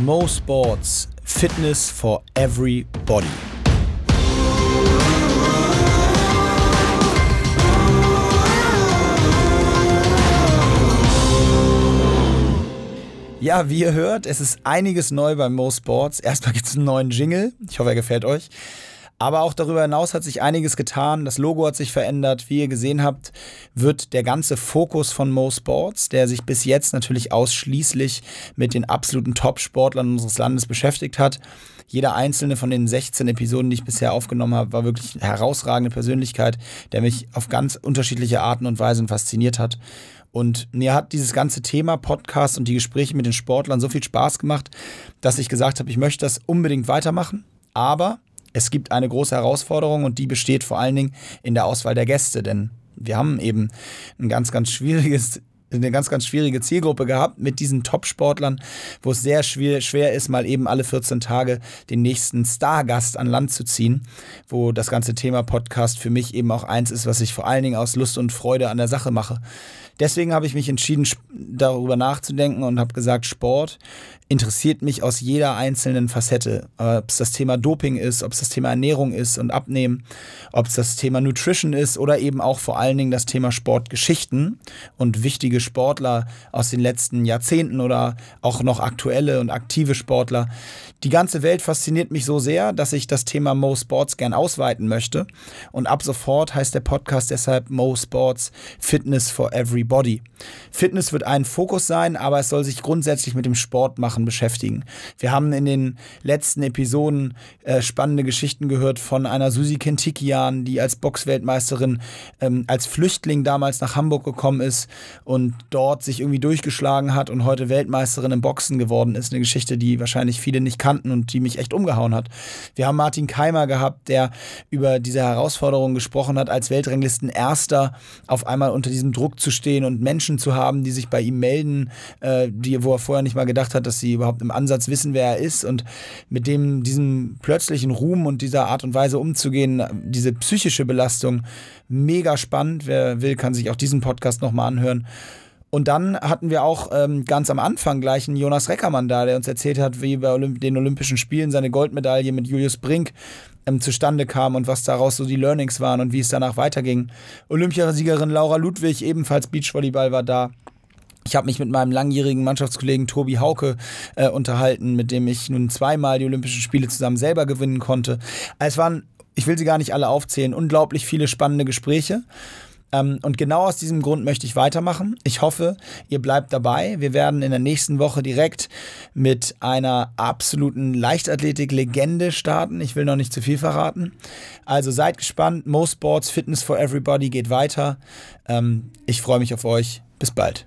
Mo Sports Fitness for Everybody. Ja, wie ihr hört, es ist einiges neu beim Mo Sports. Erstmal gibt es einen neuen Jingle. Ich hoffe, er gefällt euch. Aber auch darüber hinaus hat sich einiges getan. Das Logo hat sich verändert. Wie ihr gesehen habt, wird der ganze Fokus von Mo Sports, der sich bis jetzt natürlich ausschließlich mit den absoluten Top-Sportlern unseres Landes beschäftigt hat. Jeder einzelne von den 16 Episoden, die ich bisher aufgenommen habe, war wirklich eine herausragende Persönlichkeit, der mich auf ganz unterschiedliche Arten und Weisen fasziniert hat. Und mir hat dieses ganze Thema Podcast und die Gespräche mit den Sportlern so viel Spaß gemacht, dass ich gesagt habe, ich möchte das unbedingt weitermachen. Aber es gibt eine große Herausforderung und die besteht vor allen Dingen in der Auswahl der Gäste, denn wir haben eben ein ganz, ganz schwieriges eine ganz, ganz schwierige Zielgruppe gehabt mit diesen Top-Sportlern, wo es sehr schwer, schwer ist, mal eben alle 14 Tage den nächsten Stargast an Land zu ziehen, wo das ganze Thema Podcast für mich eben auch eins ist, was ich vor allen Dingen aus Lust und Freude an der Sache mache. Deswegen habe ich mich entschieden, darüber nachzudenken und habe gesagt, Sport interessiert mich aus jeder einzelnen Facette. Ob es das Thema Doping ist, ob es das Thema Ernährung ist und Abnehmen, ob es das Thema Nutrition ist oder eben auch vor allen Dingen das Thema Sportgeschichten und wichtige Sportler aus den letzten Jahrzehnten oder auch noch aktuelle und aktive Sportler. Die ganze Welt fasziniert mich so sehr, dass ich das Thema Mo Sports gern ausweiten möchte. Und ab sofort heißt der Podcast deshalb Mo Sports Fitness for Everybody. Fitness wird ein Fokus sein, aber es soll sich grundsätzlich mit dem Sport machen beschäftigen. Wir haben in den letzten Episoden äh, spannende Geschichten gehört von einer Susi Kentikian, die als Boxweltmeisterin ähm, als Flüchtling damals nach Hamburg gekommen ist und dort sich irgendwie durchgeschlagen hat und heute Weltmeisterin im Boxen geworden ist. Eine Geschichte, die wahrscheinlich viele nicht kannten und die mich echt umgehauen hat. Wir haben Martin Keimer gehabt, der über diese Herausforderung gesprochen hat, als Weltranglisten Erster auf einmal unter diesem Druck zu stehen und Menschen zu haben, die sich bei ihm melden, äh, die, wo er vorher nicht mal gedacht hat, dass sie überhaupt im Ansatz wissen, wer er ist und mit dem, diesem plötzlichen Ruhm und dieser Art und Weise umzugehen, diese psychische Belastung, mega spannend. Wer will, kann sich auch diesen Podcast nochmal anhören. Und dann hatten wir auch ähm, ganz am Anfang gleich einen Jonas Reckermann da, der uns erzählt hat, wie bei Olymp den Olympischen Spielen seine Goldmedaille mit Julius Brink ähm, zustande kam und was daraus so die Learnings waren und wie es danach weiterging. Olympiasiegerin Laura Ludwig, ebenfalls Beachvolleyball, war da. Ich habe mich mit meinem langjährigen Mannschaftskollegen Tobi Hauke äh, unterhalten, mit dem ich nun zweimal die Olympischen Spiele zusammen selber gewinnen konnte. Es waren, ich will sie gar nicht alle aufzählen, unglaublich viele spannende Gespräche. Ähm, und genau aus diesem Grund möchte ich weitermachen. Ich hoffe, ihr bleibt dabei. Wir werden in der nächsten Woche direkt mit einer absoluten Leichtathletik-Legende starten. Ich will noch nicht zu viel verraten. Also seid gespannt. Mo Sports Fitness for Everybody geht weiter. Ähm, ich freue mich auf euch. Bis bald.